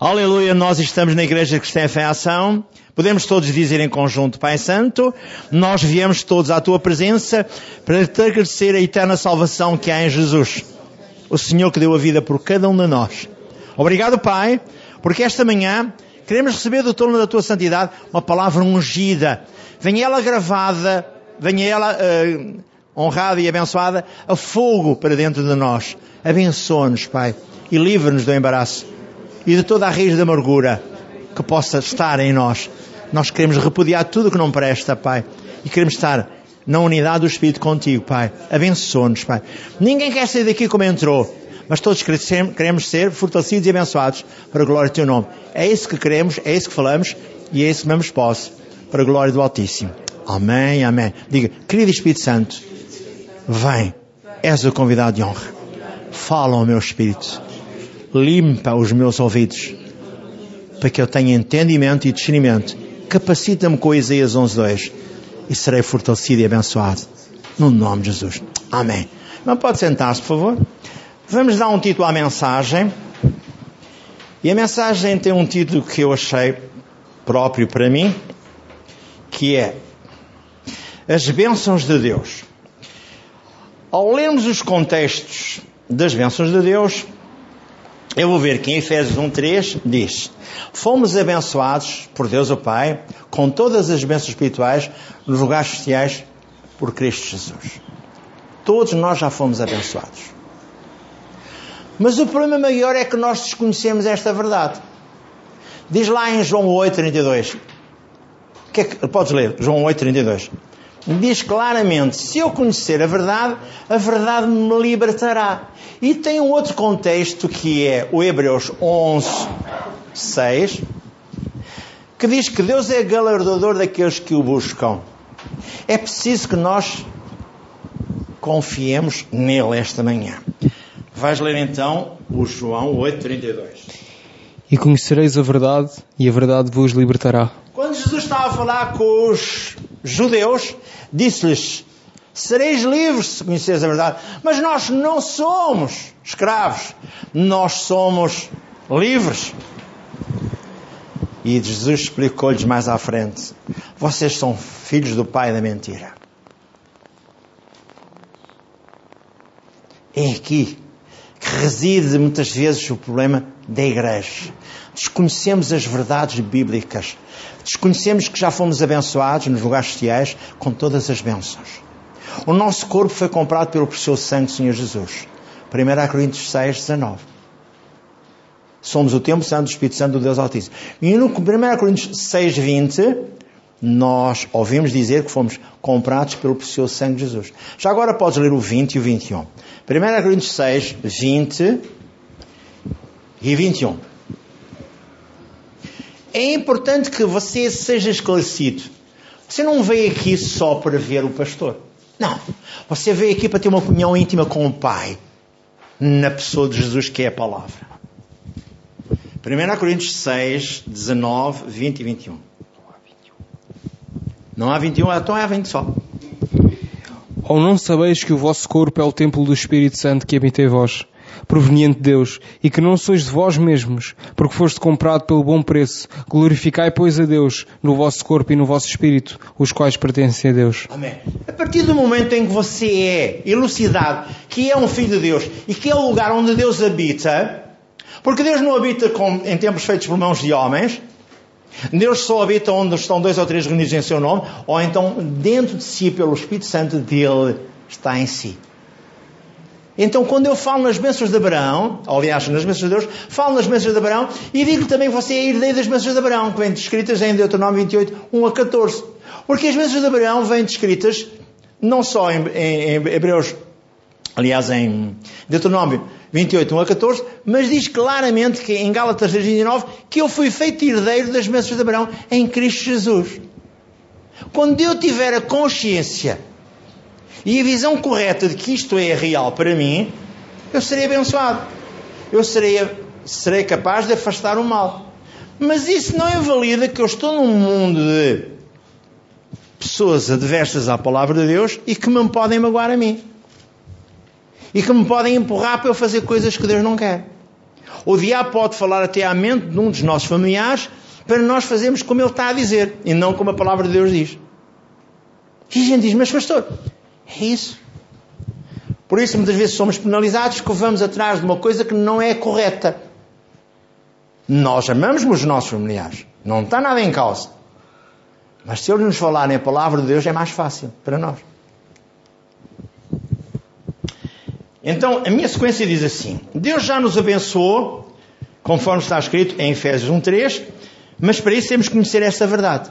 Aleluia, nós estamos na Igreja Cristã Fé Ação. Podemos todos dizer em conjunto, Pai Santo, nós viemos todos à Tua presença para te agradecer a eterna salvação que há em Jesus. O Senhor que deu a vida por cada um de nós. Obrigado, Pai, porque esta manhã queremos receber do trono da Tua Santidade uma palavra ungida. Venha ela gravada, venha ela uh, honrada e abençoada a fogo para dentro de nós. Abençoa-nos, Pai, e livra-nos do embaraço e de toda a raiz de amargura que possa estar em nós. Nós queremos repudiar tudo que não presta, Pai, e queremos estar na unidade do Espírito contigo, Pai. Abençoa-nos, Pai. Ninguém quer sair daqui como entrou, mas todos queremos ser fortalecidos e abençoados para a glória do Teu nome. É isso que queremos, é isso que falamos e é isso que mesmo posso para a glória do Altíssimo. Amém, amém. Diga, querido Espírito Santo, vem, és o convidado de honra. Fala ao meu Espírito limpa os meus ouvidos, para que eu tenha entendimento e discernimento. Capacita-me com Isaías 11.2 e serei fortalecido e abençoado. No nome de Jesus. Amém. Não pode sentar-se, por favor? Vamos dar um título à mensagem. E a mensagem tem um título que eu achei próprio para mim, que é As Bênçãos de Deus. Ao lermos os contextos das bênçãos de Deus, eu vou ver que em Efésios 1.3 diz Fomos abençoados por Deus o Pai com todas as bênçãos espirituais nos lugares sociais por Cristo Jesus. Todos nós já fomos abençoados. Mas o problema maior é que nós desconhecemos esta verdade. Diz lá em João 8.32. Que é que, podes ler, João 8.32 diz claramente: se eu conhecer a verdade, a verdade me libertará. E tem um outro contexto que é o Hebreus 11, 6, que diz que Deus é galardador daqueles que o buscam. É preciso que nós confiemos nele esta manhã. Vais ler então o João 8,32. E conhecereis a verdade, e a verdade vos libertará. Quando Jesus estava a falar com os judeus, disse-lhes: Sereis livres se conheceres a verdade. Mas nós não somos escravos, nós somos livres. E Jesus explicou-lhes mais à frente: Vocês são filhos do pai da mentira. É aqui que reside muitas vezes o problema da igreja. Desconhecemos as verdades bíblicas. Desconhecemos que já fomos abençoados nos lugares celestiais com todas as bênçãos. O nosso corpo foi comprado pelo precioso sangue do Senhor Jesus. 1 Coríntios 6, 19. Somos o templo santo do Espírito Santo do Deus Altíssimo. E no 1 Coríntios 6, 20, nós ouvimos dizer que fomos comprados pelo precioso sangue de Jesus. Já agora podes ler o 20 e o 21. 1 Coríntios 6, 20 e 21. É importante que você seja esclarecido. Você não veio aqui só para ver o pastor. Não. Você veio aqui para ter uma comunhão íntima com o Pai, na pessoa de Jesus, que é a palavra. 1 Coríntios 6, 19, 20 e 21. Não há 21, então há 20 só. Ou não sabeis que o vosso corpo é o templo do Espírito Santo que habita em vós, proveniente de Deus, e que não sois de vós mesmos, porque foste comprado pelo bom preço. Glorificai, pois, a Deus no vosso corpo e no vosso espírito, os quais pertencem a Deus. Amém. A partir do momento em que você é elucidado que é um filho de Deus e que é o lugar onde Deus habita, porque Deus não habita com, em tempos feitos por mãos de homens, Deus só habita onde estão dois ou três reunidos em seu nome, ou então dentro de si, pelo Espírito Santo dele, está em si. Então, quando eu falo nas bênçãos de Abraão, aliás, nas bênçãos de Deus, falo nas bênçãos de Abraão e digo também que você é herdeiro das bênçãos de Abraão, que vêm descritas em Deuteronômio 28, 1 a 14. Porque as bênçãos de Abraão vêm descritas não só em, em, em Hebreus, aliás, em Deuteronômio 28, 1 a 14, mas diz claramente que em Gálatas 3, 29, que eu fui feito herdeiro das bênçãos de Abraão em Cristo Jesus. Quando eu tiver a consciência e a visão correta de que isto é real para mim, eu serei abençoado. Eu serei, serei capaz de afastar o mal. Mas isso não invalida que eu estou num mundo de pessoas adversas à palavra de Deus e que me podem magoar a mim. E que me podem empurrar para eu fazer coisas que Deus não quer. O diabo pode falar até à mente de um dos nossos familiares para nós fazermos como ele está a dizer e não como a palavra de Deus diz. E a gente diz, mas pastor, é isso. Por isso muitas vezes somos penalizados que vamos atrás de uma coisa que não é correta. Nós amamos os nossos familiares. Não está nada em causa. Mas se eles nos falarem a palavra de Deus é mais fácil para nós. Então, a minha sequência diz assim: Deus já nos abençoou, conforme está escrito em Efésios 1:3, mas para isso temos que conhecer esta verdade.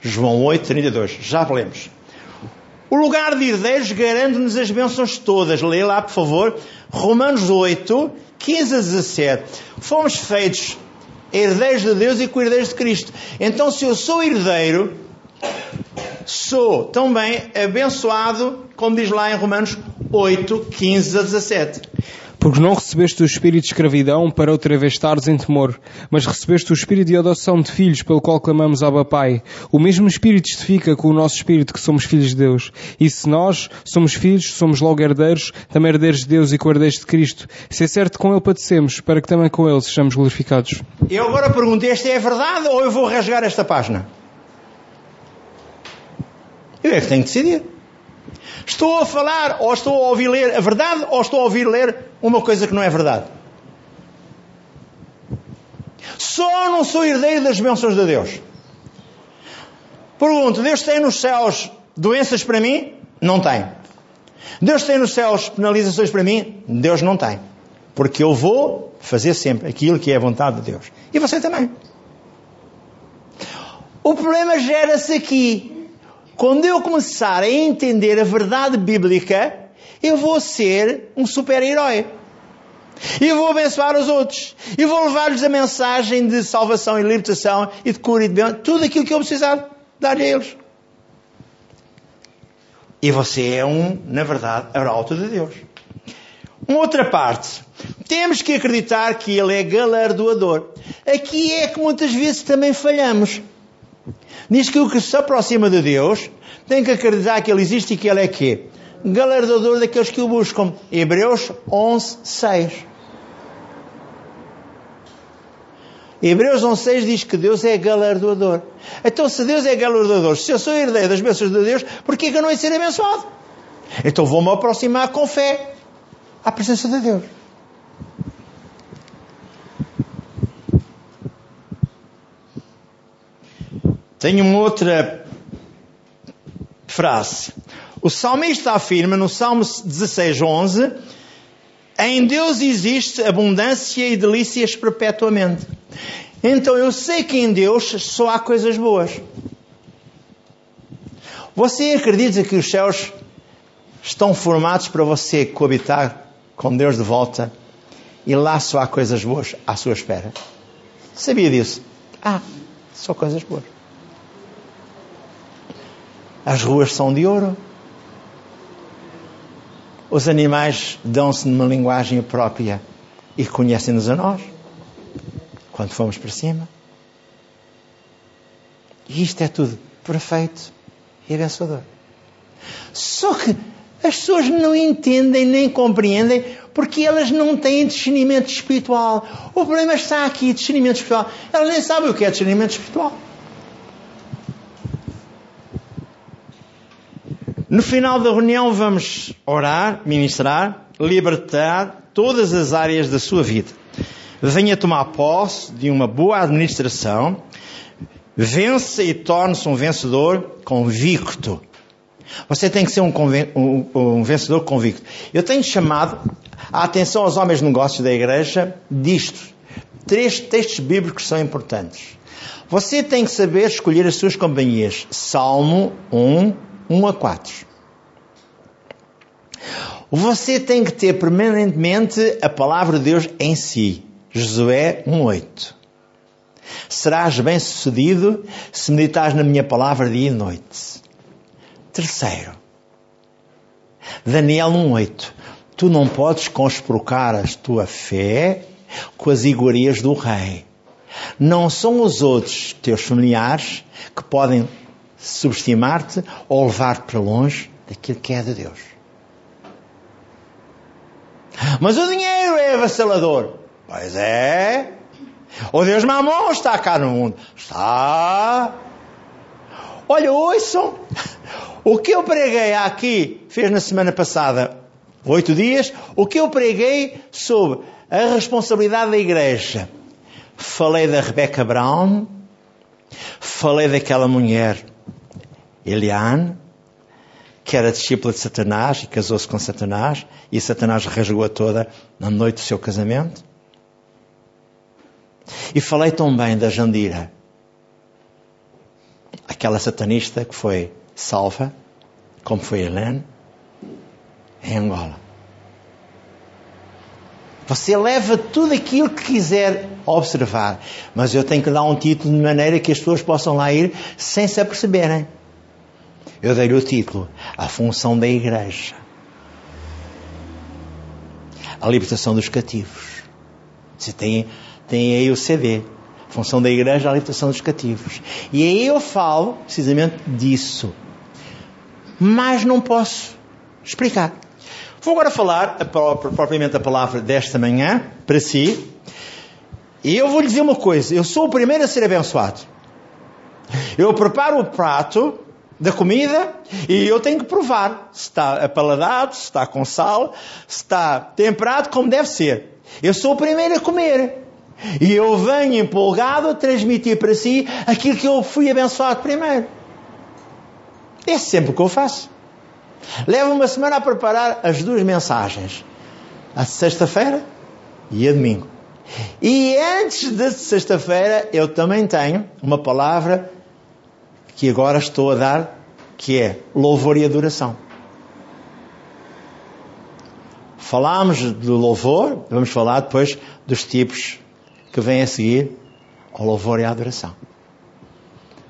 João 8:32. Já lemos. O lugar de herdeiros garante-nos as bênçãos todas. Lê lá, por favor. Romanos 8, 15 a 17. Fomos feitos herdeiros de Deus e co-herdeiros de Cristo. Então, se eu sou herdeiro, sou também abençoado, como diz lá em Romanos 8, 15 a 17. Porque não recebeste o espírito de escravidão para outra vez estares em temor, mas recebeste o espírito de adoção de filhos pelo qual clamamos Abba Pai. O mesmo espírito testifica com o nosso espírito que somos filhos de Deus. E se nós somos filhos, somos logo herdeiros, também herdeiros de Deus e co-herdeiros de Cristo. Se é certo com Ele padecemos, para que também com Ele sejamos glorificados. Eu agora pergunto, esta é a verdade ou eu vou rasgar esta página? Eu é que tenho que decidir. Estou a falar ou estou a ouvir ler a verdade ou estou a ouvir ler uma coisa que não é verdade? Só não sou herdeiro das bênçãos de Deus. Pergunto, Deus tem nos céus doenças para mim? Não tem. Deus tem nos céus penalizações para mim? Deus não tem. Porque eu vou fazer sempre aquilo que é a vontade de Deus. E você também. O problema gera-se aqui. Quando eu começar a entender a verdade bíblica, eu vou ser um super-herói. E vou abençoar os outros. E vou levar-lhes a mensagem de salvação e libertação e de cura e de bem, tudo aquilo que eu precisar dar a eles. E você é um, na verdade, arauto de Deus. Uma outra parte. Temos que acreditar que Ele é galardoador. Aqui é que muitas vezes também falhamos. Diz que o que se aproxima de Deus tem que acreditar que Ele existe e que Ele é quê? Galardoador daqueles que o buscam. Hebreus 11, 6. Hebreus 11, 6 diz que Deus é galardoador. Então, se Deus é galardoador, se eu sou herdeiro das bênçãos de Deus, por que eu não ia ser abençoado? Então vou-me aproximar com fé à presença de Deus. Tenho uma outra frase. O salmista afirma no Salmo 16, 11: Em Deus existe abundância e delícias perpetuamente. Então eu sei que em Deus só há coisas boas. Você acredita que os céus estão formados para você coabitar com Deus de volta e lá só há coisas boas à sua espera? Sabia disso? Ah, só coisas boas. As ruas são de ouro. Os animais dão-se numa linguagem própria e conhecem-nos a nós quando fomos para cima. E isto é tudo perfeito e abençoador. Só que as pessoas não entendem nem compreendem porque elas não têm discernimento espiritual. O problema está aqui, discernimento espiritual. Elas nem sabem o que é discernimento espiritual. No final da reunião vamos orar, ministrar, libertar todas as áreas da sua vida. Venha tomar posse de uma boa administração, vença e torne-se um vencedor convicto. Você tem que ser um, um, um, vencedor convicto. Eu tenho chamado a atenção aos homens de negócios da igreja disto. Três textos bíblicos são importantes. Você tem que saber escolher as suas companhias. Salmo 1, 1 a 4. Você tem que ter permanentemente a palavra de Deus em si. Josué 1,8. Serás bem sucedido se meditares na minha palavra dia e noite. Terceiro, Daniel 1,8. Tu não podes conspurcar a tua fé com as iguarias do rei. Não são os outros teus familiares que podem subestimar-te ou levar-te para longe daquilo que é de Deus. Mas o dinheiro é avassalador. Pois é. O Deus Mamon está cá no mundo. Está. Olha, ouçam. O que eu preguei aqui, fez na semana passada, oito dias, o que eu preguei sobre a responsabilidade da igreja. Falei da Rebecca Brown, falei daquela mulher, Eliane, que era discípula de Satanás e casou-se com Satanás, e Satanás rasgou-a toda na noite do seu casamento. E falei também da Jandira, aquela satanista que foi salva, como foi Helene, em Angola. Você leva tudo aquilo que quiser observar, mas eu tenho que dar um título de maneira que as pessoas possam lá ir sem se aperceberem. Eu dei-lhe o título, A Função da Igreja. A Libertação dos Cativos. Você tem, tem aí o CD. Função da Igreja, a Libertação dos Cativos. E aí eu falo precisamente disso. Mas não posso explicar. Vou agora falar a, propriamente a palavra desta manhã para si. E eu vou lhe dizer uma coisa: eu sou o primeiro a ser abençoado. Eu preparo o prato da comida e eu tenho que provar se está apaladado, se está com sal, se está temperado como deve ser. Eu sou o primeiro a comer. E eu venho empolgado a transmitir para si aquilo que eu fui abençoado primeiro. É sempre o que eu faço. Levo uma semana a preparar as duas mensagens. A sexta-feira e a domingo. E antes de sexta-feira eu também tenho uma palavra que agora estou a dar, que é louvor e adoração. Falámos do louvor, vamos falar depois dos tipos que vêm a seguir ao louvor e à adoração.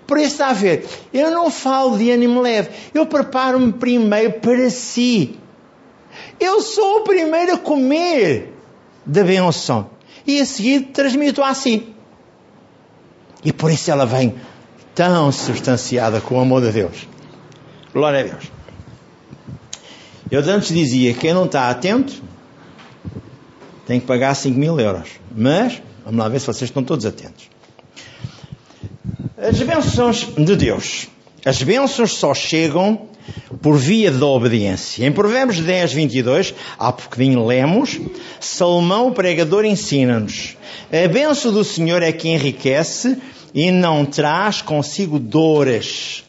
Por isso está a ver, eu não falo de ânimo leve, eu preparo-me primeiro para si. Eu sou o primeiro a comer da benção e a seguir transmito a si. E por isso ela vem tão substanciada com o amor de Deus. Glória a Deus. Eu antes dizia que quem não está atento tem que pagar 5 mil euros. Mas, vamos lá ver se vocês estão todos atentos. As bênçãos de Deus. As bênçãos só chegam por via da obediência. Em Provérbios 10, 22, há pouquinho lemos, Salomão, o pregador, ensina-nos: A bênção do Senhor é que enriquece e não traz consigo dores.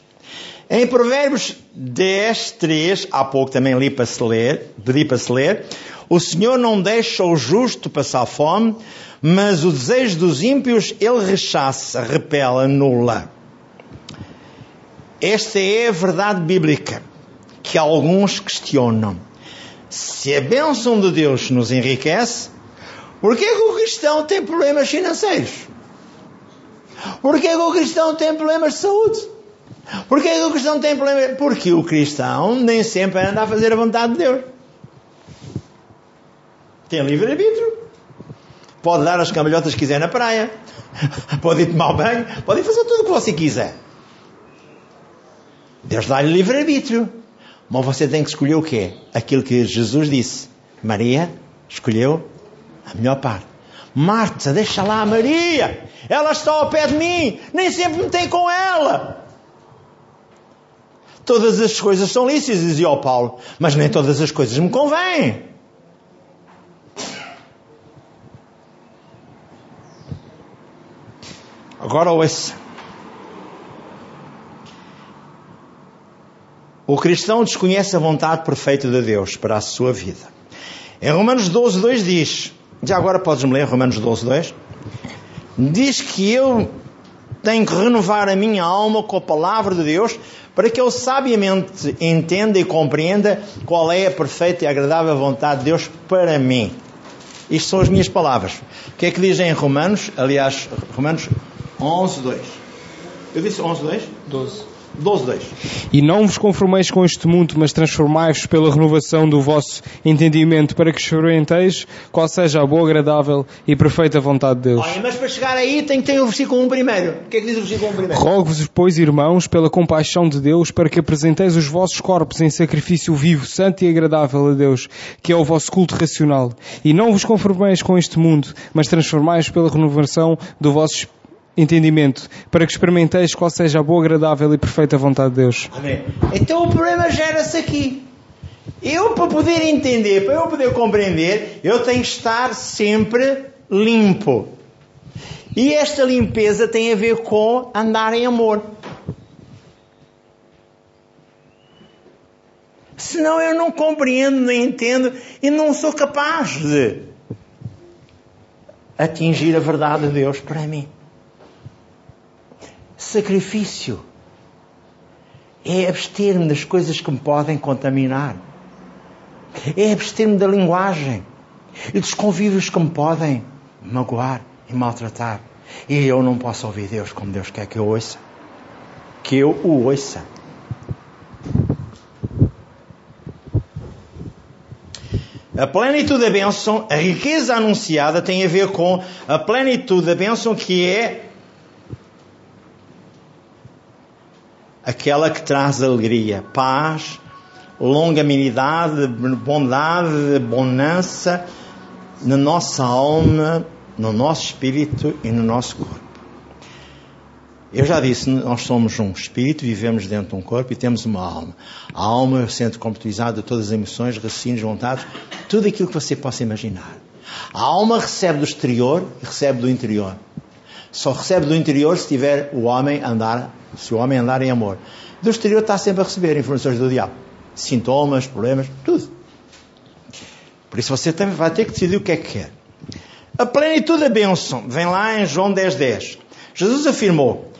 Em Provérbios 10, 3, há pouco também li para se ler, pedi para se ler, o Senhor não deixa o justo passar fome, mas o desejo dos ímpios ele rechaça, repela, anula. Esta é a verdade bíblica que alguns questionam. Se a bênção de Deus nos enriquece, por que o cristão tem problemas financeiros? Por que o cristão tem problemas de saúde? Por que o cristão tem problemas? Porque o cristão nem sempre anda a fazer a vontade de Deus. Tem livre-arbítrio. Pode dar as cambalhotas que quiser na praia. Pode ir tomar banho. Pode fazer tudo o que você quiser. Deus dá-lhe livre-arbítrio. Mas você tem que escolher o quê? Aquilo que Jesus disse. Maria escolheu a melhor parte. Marta, deixa lá a Maria. Ela está ao pé de mim. Nem sempre me tem com ela. Todas as coisas são lícitas, dizia o Paulo. Mas nem todas as coisas me convêm. Agora ouça. O cristão desconhece a vontade perfeita de Deus para a sua vida. Em Romanos 12, 2 diz, já agora podes me ler Romanos 12, 2? Diz que eu tenho que renovar a minha alma com a palavra de Deus para que eu sabiamente entenda e compreenda qual é a perfeita e agradável vontade de Deus para mim. Isto são as minhas palavras. O que é que dizem em Romanos? Aliás, Romanos 11, 2. Eu disse 11, 2? 12. 12, 2. E não vos conformeis com este mundo, mas transformai-vos pela renovação do vosso entendimento, para que experimenteis qual seja a boa, agradável e perfeita vontade de Deus. Olha, mas para chegar aí tem que ter o versículo 1 primeiro. O que é que diz o versículo 1 primeiro? Rogo-vos, pois, irmãos, pela compaixão de Deus, para que apresenteis os vossos corpos em sacrifício vivo, santo e agradável a Deus, que é o vosso culto racional. E não vos conformeis com este mundo, mas transformai-vos pela renovação do vosso entendimento, para que experimenteis qual seja a boa, agradável e perfeita vontade de Deus. Amém. Então o problema gera-se aqui. Eu, para poder entender, para eu poder compreender, eu tenho que estar sempre limpo. E esta limpeza tem a ver com andar em amor. Senão eu não compreendo, não entendo e não sou capaz de atingir a verdade de Deus para mim. Sacrifício é abster-me das coisas que me podem contaminar. É abster-me da linguagem e dos convívios que me podem magoar e maltratar. E eu não posso ouvir Deus como Deus quer que eu ouça. Que eu o ouça. A plenitude da bênção, a riqueza anunciada tem a ver com a plenitude da bênção que é aquela que traz alegria, paz, longanimidade, bondade, bonança na nossa alma, no nosso espírito e no nosso corpo. Eu já disse, nós somos um espírito, vivemos dentro de um corpo e temos uma alma. A alma é o centro completizado de todas as emoções, raciocínios, vontades, tudo aquilo que você possa imaginar. A alma recebe do exterior e recebe do interior. Só recebe do interior se tiver o homem andar, se o homem andar em amor. Do exterior está sempre a receber informações do diabo. Sintomas, problemas, tudo. Por isso você também vai ter que decidir o que é que quer. A plenitude da bênção vem lá em João 10.10. 10. Jesus afirmou,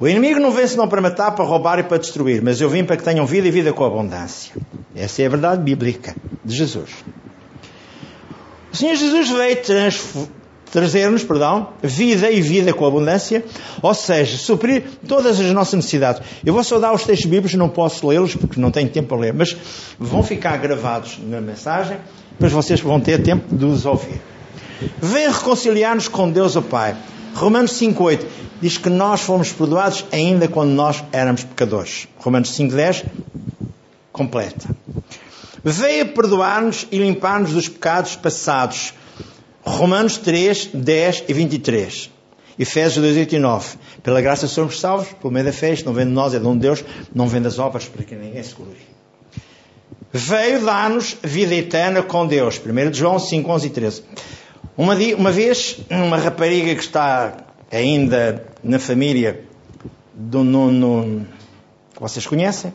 o inimigo não vem senão para matar, para roubar e para destruir, mas eu vim para que tenham vida e vida com abundância. Essa é a verdade bíblica de Jesus. O Senhor Jesus veio trazer-nos, perdão, vida e vida com abundância, ou seja, suprir todas as nossas necessidades. Eu vou só dar os textos bíblicos, não posso lê-los porque não tenho tempo para ler, mas vão ficar gravados na mensagem, depois vocês vão ter tempo de os ouvir. Vem reconciliar-nos com Deus o Pai. Romanos 5,8 diz que nós fomos perdoados ainda quando nós éramos pecadores. Romanos 5,10 completa. Veio perdoar-nos e limpar-nos dos pecados passados. Romanos 3, 10 e 23. Efésios 2, 8 e 9. Pela graça somos salvos, por meio da fé, isto não vem de nós, é dom de Deus, não vem das obras para que ninguém se glorie. Veio dar-nos vida eterna com Deus. 1 João 5, 11 e 13. Uma, uma vez, uma rapariga que está ainda na família do Nuno, que vocês conhecem,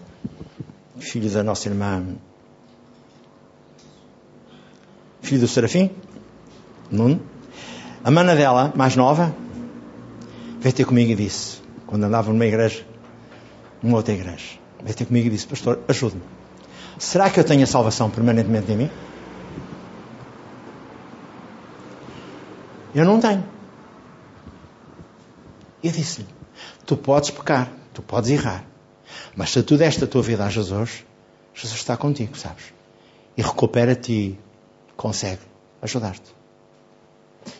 filho da nossa irmã, filho do Serafim, Nuno. A mana dela, mais nova, veio ter comigo e disse, quando andava numa igreja, numa outra igreja, veio ter comigo e disse, pastor, ajude-me. Será que eu tenho a salvação permanentemente em mim? Eu não tenho. Eu disse-lhe: Tu podes pecar, tu podes errar, mas se tu deste a tua vida a Jesus, Jesus está contigo, sabes? E recupera-te e consegue ajudar-te.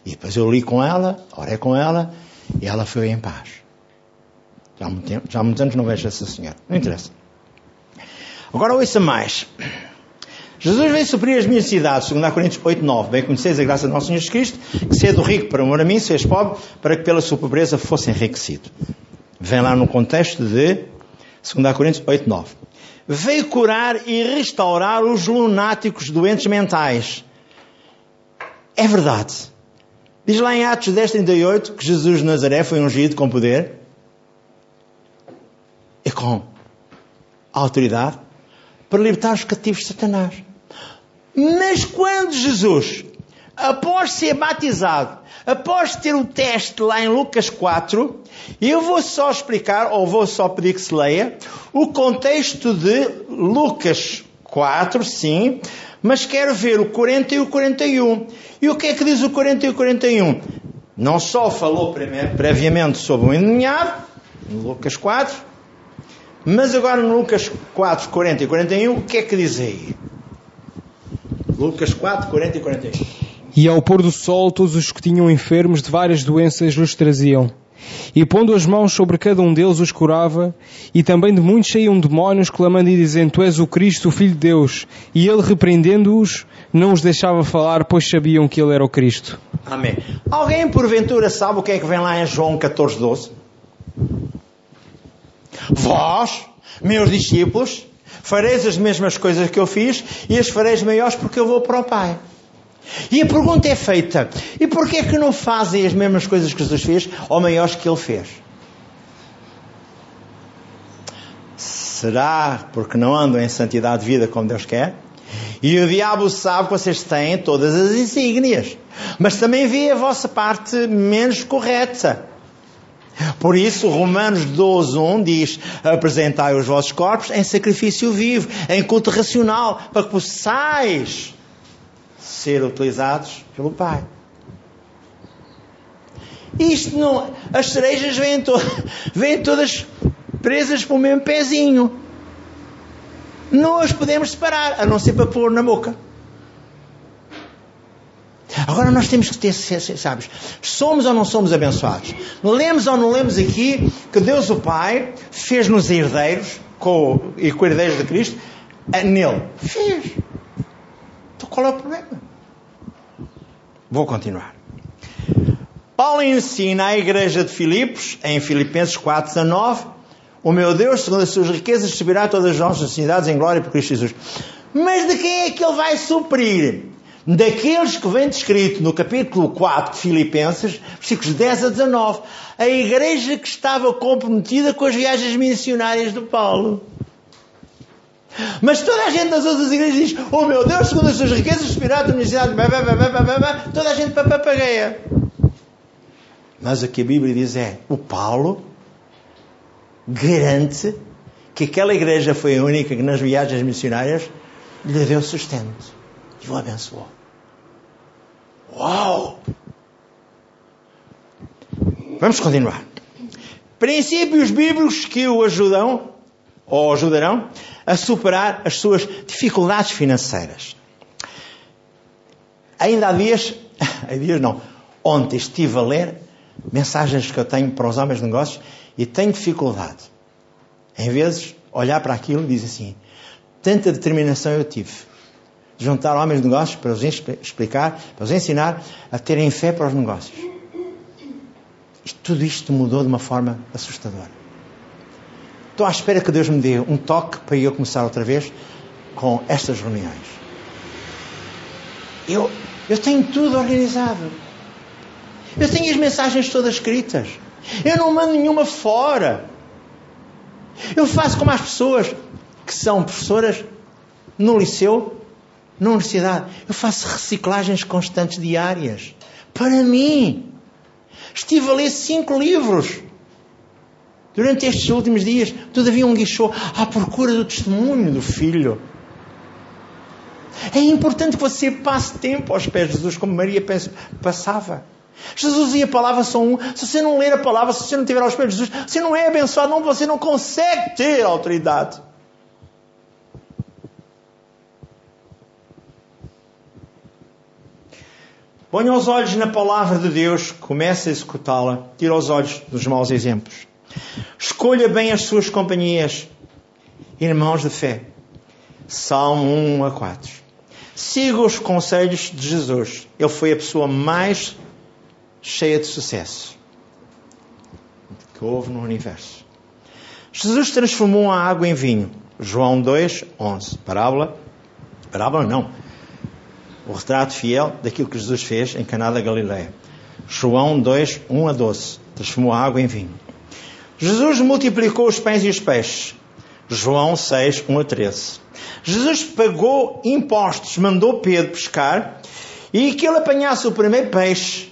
E depois eu li com ela, orei com ela, e ela foi em paz. Já há, tempo, já há muitos anos não vejo essa senhora. Não interessa. Agora ouça mais. Jesus veio suprir as minhas necessidades, 2 Coríntios 8, 9. Bem conheceis a graça do nosso Senhor Jesus Cristo, que sendo rico para amor a mim, se és pobre, para que pela sua pobreza fosse enriquecido. Vem lá no contexto de 2 Coríntios 8, 9. Veio curar e restaurar os lunáticos doentes mentais. É verdade. Diz lá em Atos 10, 38 que Jesus de Nazaré foi ungido com poder e com autoridade para libertar os cativos de Satanás. Mas quando Jesus, após ser batizado, após ter o teste lá em Lucas 4, eu vou só explicar, ou vou só pedir que se leia, o contexto de Lucas 4, sim, mas quero ver o 40 e o 41. E o que é que diz o 40 e o 41? Não só falou previamente sobre o endemoniado, em Lucas 4, Mas agora no Lucas 4, 40 e 41, o que é que diz aí? Lucas 4, 40 e 41. E ao pôr do sol, todos os que tinham enfermos de várias doenças os traziam. E pondo as mãos sobre cada um deles os curava, e também de muitos saíam demónios, clamando e dizendo, Tu és o Cristo, o Filho de Deus. E ele, repreendendo-os, não os deixava falar, pois sabiam que ele era o Cristo. Amém. Alguém porventura sabe o que é que vem lá em João 14, 12? Vós, meus discípulos, fareis as mesmas coisas que eu fiz e as fareis maiores porque eu vou para o Pai. E a pergunta é feita: e porquê é que não fazem as mesmas coisas que Jesus fez ou maiores que ele fez? Será porque não andam em santidade de vida como Deus quer? E o diabo sabe que vocês têm todas as insígnias, mas também vê a vossa parte menos correta. Por isso, Romanos 12, 1 diz: apresentai os vossos corpos em sacrifício vivo, em culto racional, para que possais ser utilizados pelo Pai. Isto não. As cerejas vêm, to, vêm todas presas para o mesmo pezinho. Não as podemos separar, a não ser para pôr na boca. Agora nós temos que ter, sabes, somos ou não somos abençoados? Lemos ou não lemos aqui que Deus o Pai fez-nos herdeiros com, e com herdeiros de Cristo nele? Fez. Então qual é o problema? Vou continuar. Paulo ensina à igreja de Filipos, em Filipenses 4, 19, o meu Deus, segundo as suas riquezas, subirá todas as nossas necessidades em glória por Cristo Jesus. Mas de quem é que ele vai suprir? daqueles que vem descrito no capítulo 4 de Filipenses, versículos 10 a 19, a igreja que estava comprometida com as viagens missionárias de Paulo. Mas toda a gente das outras igrejas diz: Oh meu Deus, segundo as suas riquezas, espirituais, universidade, toda a gente papagaia. Mas o que a Bíblia diz é: o Paulo garante que aquela igreja foi a única que nas viagens missionárias lhe deu sustento e o abençoou. Uau! Vamos continuar. Princípios bíblicos que o ajudam ou ajudarão a superar as suas dificuldades financeiras. Ainda há dias, há dias não, ontem estive a ler mensagens que eu tenho para os homens de negócios e tenho dificuldade. Em vezes, olhar para aquilo e dizer assim: tanta determinação eu tive juntar homens de negócios para os explicar, para os ensinar a terem fé para os negócios. E tudo isto mudou de uma forma assustadora. Estou à espera que Deus me dê um toque para eu começar outra vez com estas reuniões. Eu, eu tenho tudo organizado. Eu tenho as mensagens todas escritas. Eu não mando nenhuma fora. Eu faço como as pessoas que são professoras no liceu na universidade. Eu faço reciclagens constantes diárias. Para mim. Estive a ler cinco livros. Durante estes últimos dias, todavia um guichou à procura do testemunho do filho. É importante que você passe tempo aos pés de Jesus, como Maria passava. Jesus e a palavra são um. Se você não ler a palavra, se você não estiver aos pés de Jesus, você não é abençoado, não, você não consegue ter autoridade. Ponha os olhos na palavra de Deus, comece a executá-la, tira os olhos dos maus exemplos. Escolha bem as suas companhias, irmãos de fé. Salmo 1 a 4. Siga os conselhos de Jesus. Ele foi a pessoa mais cheia de sucesso que houve no universo. Jesus transformou a água em vinho. João 2, 11. Parábola. Parábola não o retrato fiel daquilo que Jesus fez em Caná da Galileia. João 2, 1 a 12. Transformou a água em vinho. Jesus multiplicou os pães e os peixes. João 6, 1 a 13. Jesus pagou impostos, mandou Pedro pescar e que ele apanhasse o primeiro peixe.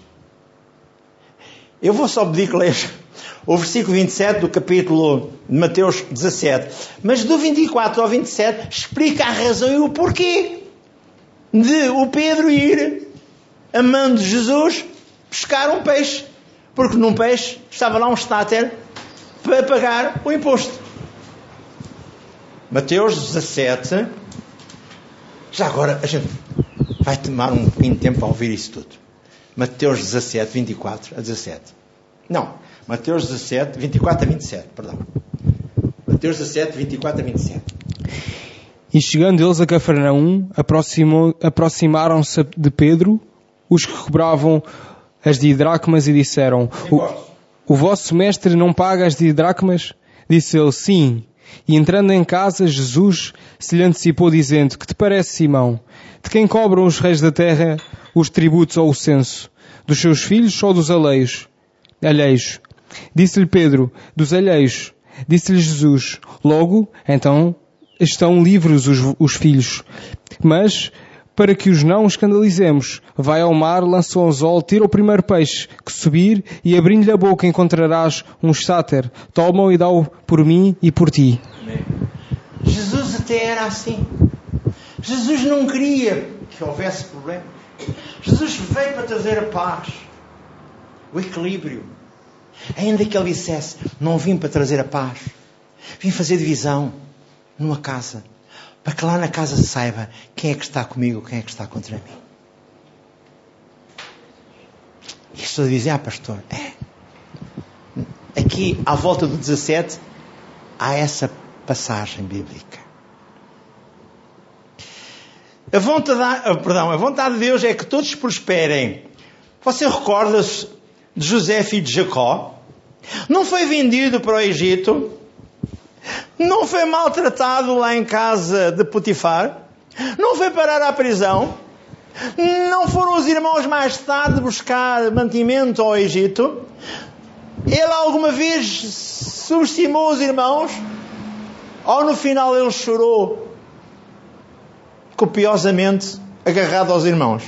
Eu vou só pedir que leia o versículo 27 do capítulo de Mateus 17. Mas do 24 ao 27 explica a razão e o porquê de o Pedro ir, amando Jesus, pescar um peixe. Porque num peixe estava lá um estáter para pagar o imposto. Mateus 17. Já agora a gente vai tomar um pouquinho de tempo a ouvir isso tudo. Mateus 17, 24 a 17. Não, Mateus 17, 24 a 27, perdão. Mateus 17, 24 a 27. E chegando eles a Cafarnaum, aproximaram-se de Pedro os que cobravam as didracmas e disseram: o, o vosso mestre não paga as didracmas? Disse ele: Sim. E entrando em casa, Jesus se lhe antecipou, dizendo: Que te parece, Simão? De quem cobram os reis da terra os tributos ou o censo? Dos seus filhos ou dos alheios? Alheios. Disse-lhe Pedro: Dos alheios. Disse-lhe Jesus: Logo, então, estão livres os, os filhos. Mas para que os não escandalizemos. Vai ao mar, lança o anzol, tira o primeiro peixe que subir e abrindo-lhe a boca encontrarás um estáter. Toma-o e dá-o por mim e por ti. Jesus até era assim. Jesus não queria que houvesse problema. Jesus veio para trazer a paz, o equilíbrio. Ainda que ele dissesse, não vim para trazer a paz, vim fazer divisão numa casa para que lá na casa se saiba quem é que está comigo, quem é que está contra mim. E estou a dizer, ah, pastor, é. Aqui, à volta do 17, há essa passagem bíblica. A vontade, ah, perdão, a vontade de Deus é que todos prosperem. Você recorda-se de José, filho de Jacó? Não foi vendido para o Egito? Não foi maltratado lá em casa de Potifar? Não foi parar à prisão? Não foram os irmãos mais tarde buscar mantimento ao Egito? Ele alguma vez subestimou os irmãos? Ou no final ele chorou copiosamente agarrado aos irmãos?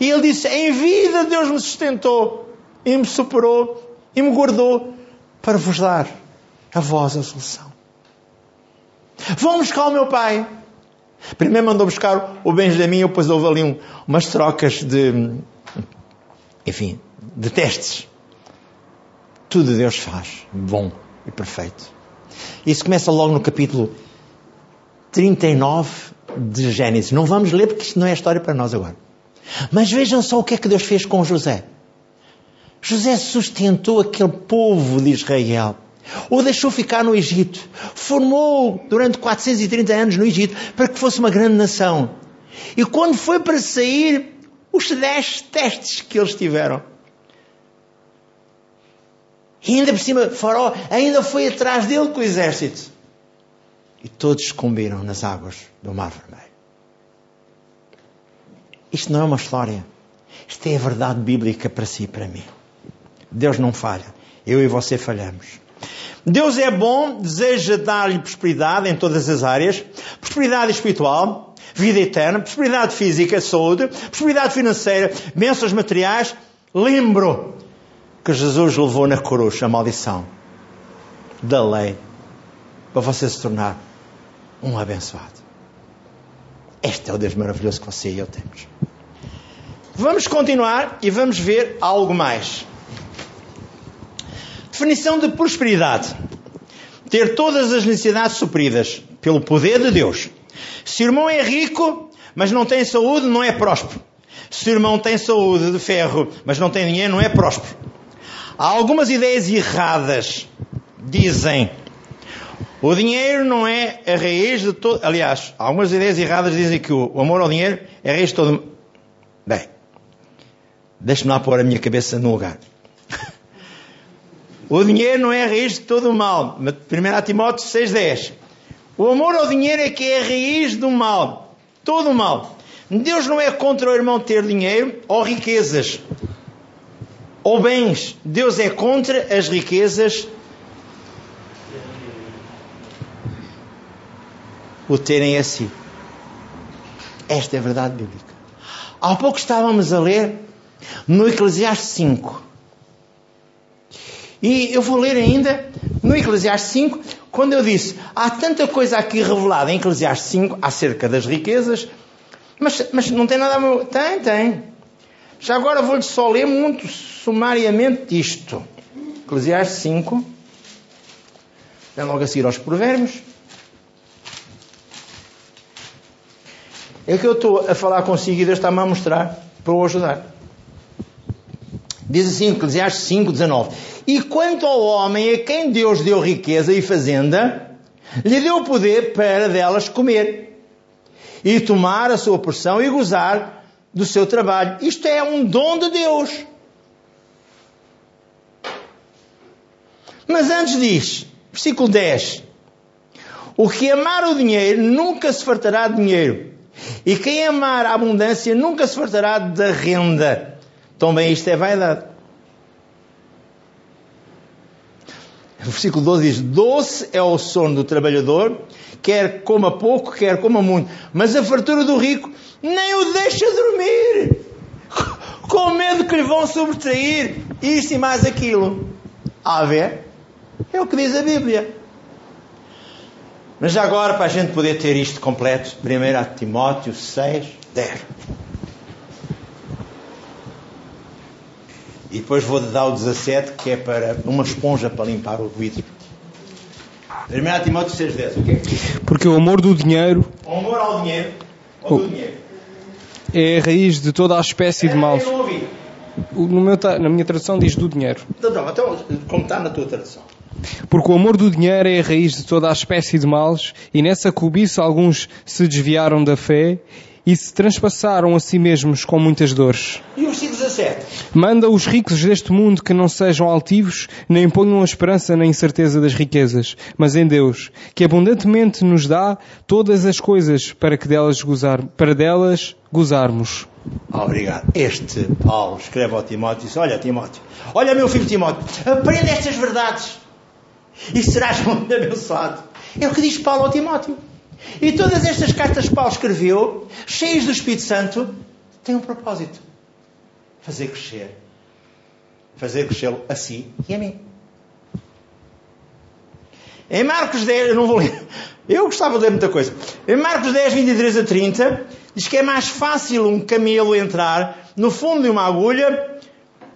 E ele disse: Em vida Deus me sustentou e me superou e me guardou para vos dar a vós a solução. Vão buscar o meu pai. Primeiro mandou buscar o Benjamin, depois houve ali um, umas trocas de, enfim, de testes. Tudo Deus faz bom e perfeito. Isso começa logo no capítulo 39 de Gênesis. Não vamos ler porque isto não é história para nós agora. Mas vejam só o que é que Deus fez com José. José sustentou aquele povo de Israel o deixou ficar no Egito. Formou durante 430 anos no Egito para que fosse uma grande nação. E quando foi para sair, os 10 testes que eles tiveram. E ainda por cima, Faraó ainda foi atrás dele com o exército. E todos sucumbiram nas águas do Mar Vermelho. Isto não é uma história. Isto é a verdade bíblica para si e para mim. Deus não falha. Eu e você falhamos. Deus é bom, deseja dar-lhe prosperidade em todas as áreas, prosperidade espiritual, vida eterna, prosperidade física, saúde, prosperidade financeira, bênçãos materiais. Lembro que Jesus levou na cruz a maldição da lei para você se tornar um abençoado. Este é o Deus maravilhoso que você e eu temos. Vamos continuar e vamos ver algo mais. Definição de prosperidade: ter todas as necessidades supridas pelo poder de Deus. Se o irmão é rico, mas não tem saúde, não é próspero. Se o irmão tem saúde de ferro, mas não tem dinheiro, não é próspero. Há algumas ideias erradas. Dizem, o dinheiro não é a raiz de todo. Aliás, algumas ideias erradas dizem que o amor ao dinheiro é a raiz de todo. Bem, deixe-me lá pôr a minha cabeça no lugar. O dinheiro não é a raiz de todo o mal. 1 Timóteo 6,10. O amor ao dinheiro é que é a raiz do mal. Todo o mal. Deus não é contra o irmão ter dinheiro ou riquezas ou bens. Deus é contra as riquezas o terem a si. Esta é a verdade bíblica. Há pouco estávamos a ler no Eclesiastes 5. E eu vou ler ainda no Eclesiastes 5, quando eu disse: há tanta coisa aqui revelada em Eclesiastes 5 acerca das riquezas, mas, mas não tem nada a ver. Tem, tem. Já agora vou-lhe só ler muito sumariamente isto. Eclesiastes 5, é logo a seguir aos Provérbios. É que eu estou a falar consigo e Deus está-me a mostrar para o ajudar. Diz assim, Eclesiastes 5, 19. E quanto ao homem a quem Deus deu riqueza e fazenda, lhe deu poder para delas comer e tomar a sua porção e gozar do seu trabalho. Isto é um dom de Deus. Mas antes diz, versículo 10: O que amar o dinheiro nunca se fartará de dinheiro, e quem amar a abundância nunca se fartará da renda. Também isto é vaidade. O versículo 12 diz: Doce é o sono do trabalhador, quer coma pouco, quer coma muito, mas a fartura do rico nem o deixa dormir, com medo que lhe vão sobretrair isto e mais aquilo. A ver? É o que diz a Bíblia. Mas agora, para a gente poder ter isto completo, 1 Timóteo 6, 10. E depois vou dar o 17, que é para uma esponja para limpar o vidro. 1 Timóteo 6, 10. O que é que Porque o amor do dinheiro O amor ao dinheiro, ou do dinheiro. é a raiz de toda a espécie de males. Eu não ouvi. No meu na minha tradução diz do dinheiro. Então, não, então, como está na tua tradução. Porque o amor do dinheiro é a raiz de toda a espécie de males, e nessa cobiça alguns se desviaram da fé e se transpassaram a si mesmos com muitas dores. E o versículo 17? Manda os ricos deste mundo que não sejam altivos, nem ponham a esperança na incerteza das riquezas, mas em Deus, que abundantemente nos dá todas as coisas para que delas gozar, para delas gozarmos. Obrigado. Este Paulo escreve ao Timóteo e diz: Olha, Timóteo, olha, meu filho Timóteo, aprende estas verdades e serás muito abençoado. É o que diz Paulo ao Timóteo. E todas estas cartas que Paulo escreveu, cheias do Espírito Santo, têm um propósito: fazer crescer. Fazer crescê-lo a si e a mim. Em Marcos 10, eu não vou ler, eu gostava de ler muita coisa. Em Marcos 10, 23 a 30, diz que é mais fácil um camelo entrar no fundo de uma agulha,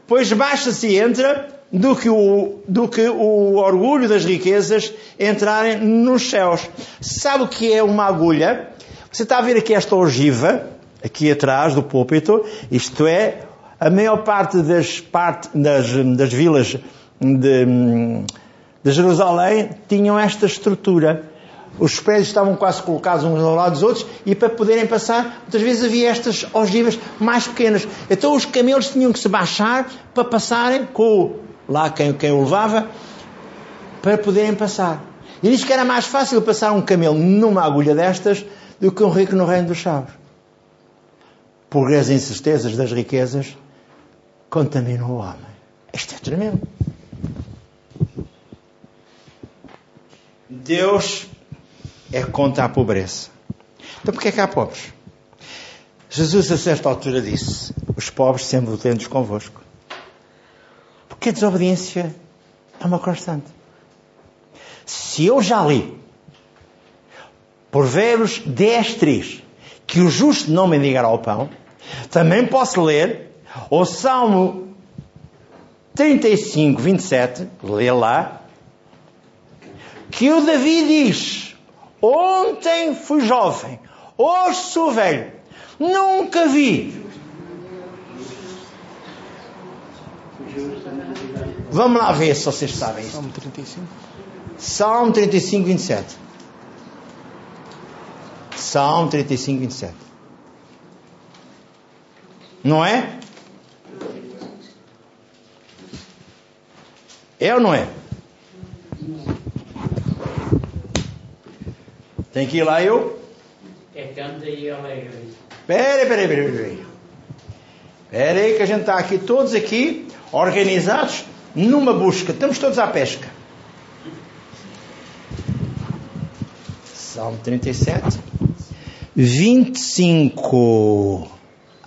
pois baixa-se e entra, do que, o, do que o orgulho das riquezas entrarem nos céus. Sabe o que é uma agulha? Você está a ver aqui esta ogiva, aqui atrás do púlpito, isto é, a maior parte das, parte, das, das vilas de, de Jerusalém tinham esta estrutura. Os prédios estavam quase colocados uns ao lado dos outros e para poderem passar, muitas vezes havia estas ogivas mais pequenas. Então os camelos tinham que se baixar para passarem com lá quem, quem o levava para poderem passar. E diz que era mais fácil passar um camelo numa agulha destas do que um rico no reino dos céus. Porque as incertezas das riquezas contaminam o homem. Isto é tremendo. Deus é contra a pobreza. Então porquê é que há pobres? Jesus a certa altura disse, os pobres sempre tentos convosco. Porque a desobediência é uma constante. Se eu já li Provérbios 10, 3, que o justo não mendigará ao pão, também posso ler o Salmo 35, 27, lê lá, que o Davi diz: Ontem fui jovem, hoje sou velho, nunca vi. Vamos lá ver se vocês sabem isso. Salmo 35. Salmo 35, 27. Salmo 35, 27. Não é? É ou não é? Tem que ir lá eu? É. Peraí, peraí, peraí, peraí. Peraí que a gente está aqui, todos aqui, organizados numa busca. Estamos todos à pesca. Salmo 37. 25.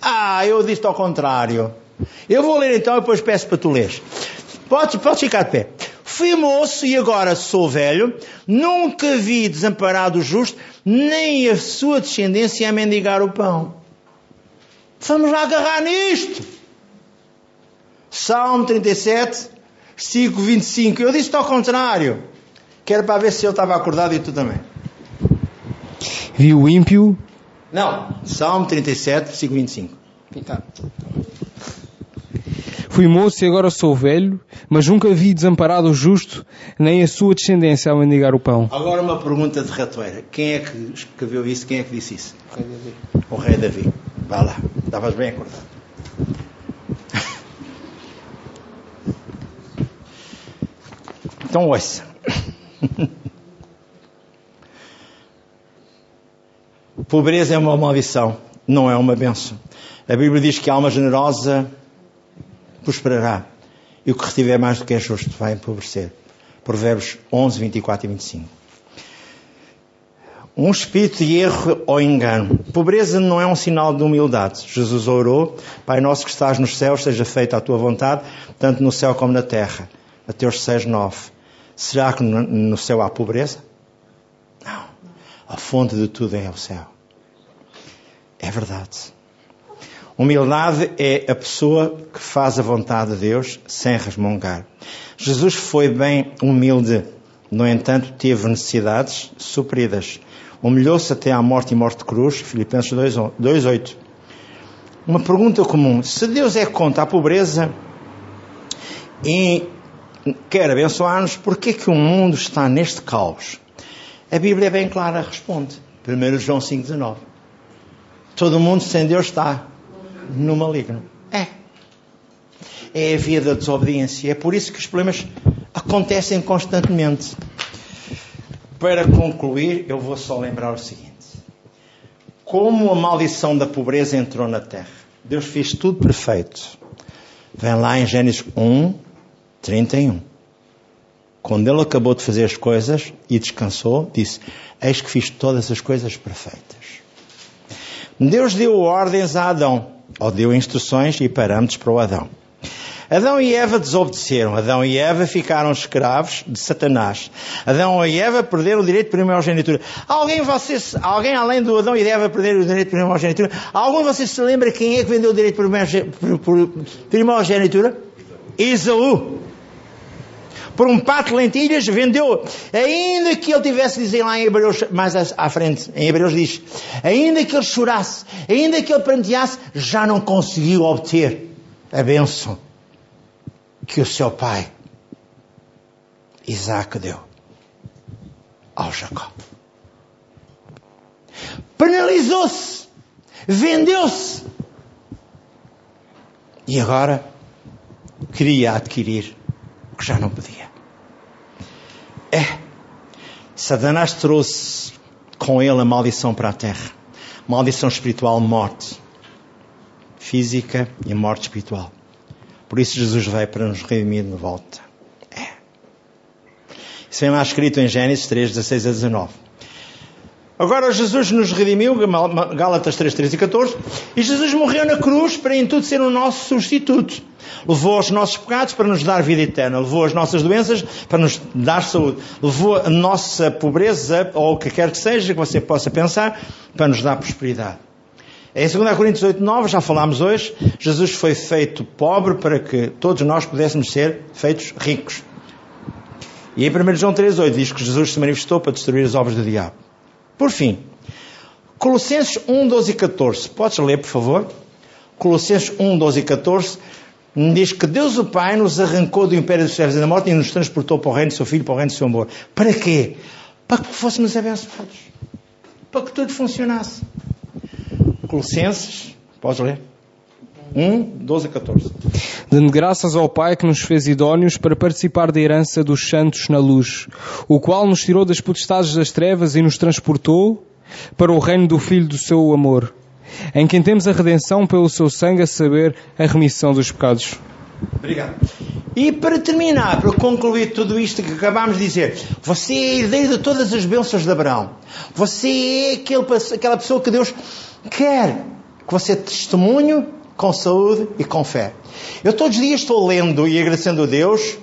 Ah, eu disse ao contrário. Eu vou ler então e depois peço para tu leres. Pode, pode ficar de pé. Fui moço e agora sou velho, nunca vi desamparado o justo, nem a sua descendência a mendigar o pão. Vamos lá agarrar nisto. Salmo 37, versículo 25. Eu disse ao contrário. Que era para ver se eu estava acordado e tu também. Vi o ímpio Não, Salmo 37, versículo 25. Tá. Fui moço e agora sou velho, mas nunca vi desamparado o justo, nem a sua descendência a mendigar o pão. Agora uma pergunta de ratoeira. Quem é que escreveu isso? Quem é que disse isso? O rei Davi. Vá lá. Estavas bem acordado. Então ouça. Pobreza é uma maldição, não é uma benção. A Bíblia diz que a alma generosa prosperará e o que retiver mais do que é justo vai empobrecer. Provérbios 11, 24 e 25. Um espírito de erro ou engano. Pobreza não é um sinal de humildade. Jesus orou, Pai nosso que estás nos céus, seja feita a tua vontade, tanto no céu como na terra. Mateus 6, 9. Será que no céu há pobreza? Não. A fonte de tudo é o céu. É verdade. Humildade é a pessoa que faz a vontade de Deus sem resmungar. Jesus foi bem humilde, no entanto, teve necessidades supridas. Humilhou-se até à morte e morte de cruz, Filipenses 2,8. Uma pergunta comum: se Deus é contra a pobreza e quer abençoar-nos, por que que o mundo está neste caos? A Bíblia é bem clara, responde. 1 João 5,19. Todo mundo sem Deus está no maligno. É. É a via da desobediência. É por isso que os problemas acontecem constantemente. Para concluir, eu vou só lembrar o seguinte: como a maldição da pobreza entrou na terra, Deus fez tudo perfeito. Vem lá em Gênesis 1, 31. Quando ele acabou de fazer as coisas e descansou, disse: Eis que fiz todas as coisas perfeitas. Deus deu ordens a Adão ou deu instruções e parâmetros para o Adão. Adão e Eva desobedeceram. Adão e Eva ficaram escravos de Satanás. Adão e Eva perderam o direito de primogenitura. Alguém, vocês, alguém além do Adão e Eva perderam o direito de primogenitura? Algum de vocês se lembra quem é que vendeu o direito de primogenitura? Isaú. Por um pato de lentilhas vendeu, ainda que ele tivesse, dizem lá em Hebreus, mais à frente, em Hebreus diz, ainda que ele chorasse, ainda que ele pranteasse, já não conseguiu obter a bênção que o seu pai Isaac deu ao Jacó. Penalizou-se, vendeu-se e agora queria adquirir o que já não podia. É, Satanás trouxe com ele a maldição para a terra. Maldição espiritual, morte física e morte espiritual. Por isso Jesus veio para nos redimir de volta. É. Isso vem lá escrito em Gênesis 3, 16 a 19. Agora Jesus nos redimiu, Gálatas 3, 13 e 14, e Jesus morreu na cruz para em tudo ser o nosso substituto. Levou os nossos pecados para nos dar vida eterna, levou as nossas doenças para nos dar saúde, levou a nossa pobreza, ou o que quer que seja que você possa pensar, para nos dar prosperidade. Em 2 Coríntios 8, 9, já falámos hoje, Jesus foi feito pobre para que todos nós pudéssemos ser feitos ricos. E em 1 João 3, 8 diz que Jesus se manifestou para destruir as obras do diabo. Por fim, Colossenses 1, 12 e 14. Podes ler, por favor? Colossenses 1, 12 e 14 diz que Deus o Pai nos arrancou do império dos trevas e da morte e nos transportou para o reino do seu Filho, para o reino do seu amor. Para quê? Para que fôssemos abençoados. Para que tudo funcionasse. Colossenses, podes ler? 1, 12 a 14. Dando graças ao Pai que nos fez idóneos para participar da herança dos santos na luz, o qual nos tirou das potestades das trevas e nos transportou para o reino do Filho do seu amor, em quem temos a redenção pelo seu sangue, a saber, a remissão dos pecados. Obrigado. E para terminar, para concluir tudo isto que acabámos de dizer, você é herdeiro de todas as bênçãos de Abraão. Você é aquele, aquela pessoa que Deus quer que você testemunhe com saúde e com fé. Eu todos os dias estou lendo e agradecendo a Deus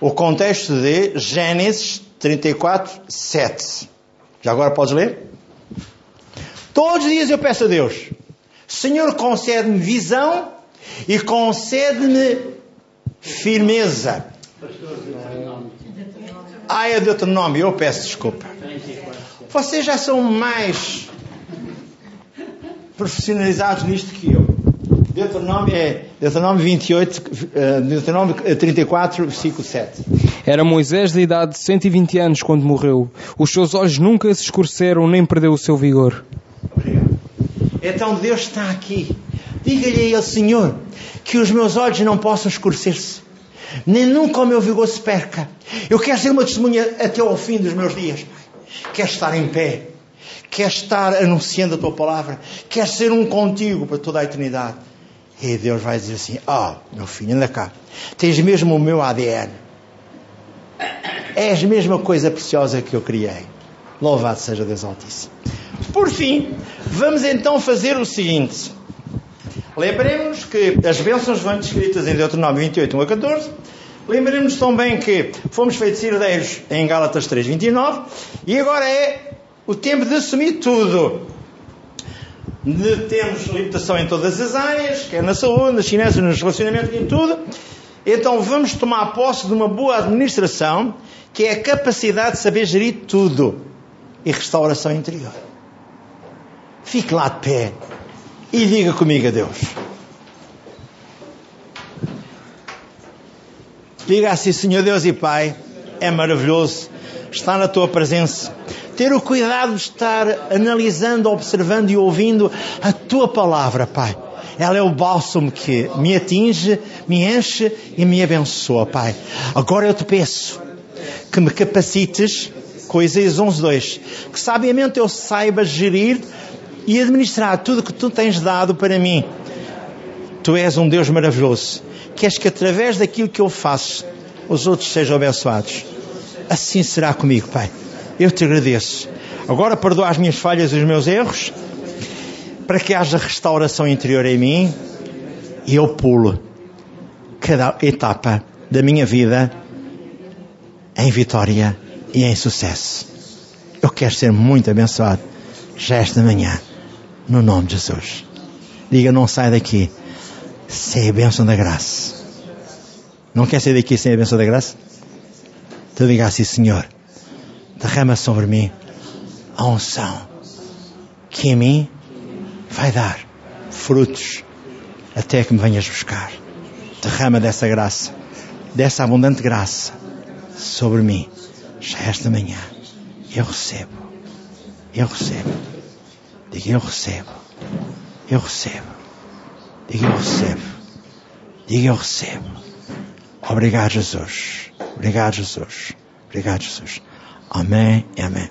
o contexto de Gênesis 34, 7. Já agora podes ler? Todos os dias eu peço a Deus, Senhor, concede-me visão e concede-me firmeza. Ah, é Deuteronômio, eu peço desculpa. Vocês já são mais profissionalizados nisto que eu. Deuteronômio é Deuteronômio 28, uh, Deuteronômio 34, versículo 7. Era Moisés de idade de 120 anos quando morreu. Os seus olhos nunca se escureceram nem perdeu o seu vigor. Obrigado. Então Deus está aqui. Diga-lhe a Ele, Senhor, que os meus olhos não possam escurecer-se, nem nunca o meu vigor se perca. Eu quero ser uma testemunha até ao fim dos meus dias. Quero estar em pé. Quero estar anunciando a tua palavra. Quero ser um contigo para toda a eternidade. E Deus vai dizer assim: Ah, oh, meu filho, anda cá. Tens mesmo o meu ADN. És a coisa preciosa que eu criei. Louvado seja Deus Altíssimo. Por fim, vamos então fazer o seguinte. Lembremos que as bênçãos vão descritas em Deuteronômio 28, 1 a 14. Lembremos também que fomos feitos herdeiros em Gálatas 3, 29. E agora é o tempo de assumir tudo. De, temos limitação em todas as áreas, quer na saúde, nas finanças, nos relacionamentos, em tudo. Então vamos tomar posse de uma boa administração, que é a capacidade de saber gerir tudo e restauração interior. Fique lá de pé e diga comigo a Deus. Diga assim, Senhor Deus e Pai, é maravilhoso estar na tua presença. Ter o cuidado de estar analisando, observando e ouvindo a tua palavra, Pai. Ela é o bálsamo que me atinge, me enche e me abençoa, Pai. Agora eu te peço que me capacites com Isaías 11.2, que sabiamente eu saiba gerir e administrar tudo que tu tens dado para mim. Tu és um Deus maravilhoso. Queres que através daquilo que eu faço, os outros sejam abençoados. Assim será comigo, Pai. Eu te agradeço. Agora perdoa as minhas falhas e os meus erros, para que haja restauração interior em mim e eu pulo cada etapa da minha vida em vitória e em sucesso. Eu quero ser muito abençoado já esta manhã, no nome de Jesus. Diga, não sai daqui sem a bênção da graça. Não quer sair daqui sem a bênção da graça? Então diga assim, Senhor, derrama sobre mim a unção que em mim vai dar frutos até que me venhas buscar. Derrama dessa graça, dessa abundante graça sobre mim já esta manhã. Eu recebo. Eu recebo. Diga eu recebo. Eu recebo. Diga eu recebo. Diga eu recebo. Obrigado, Jesus. Obrigado, Jesus. Obrigado, Jesus. Amém e amém.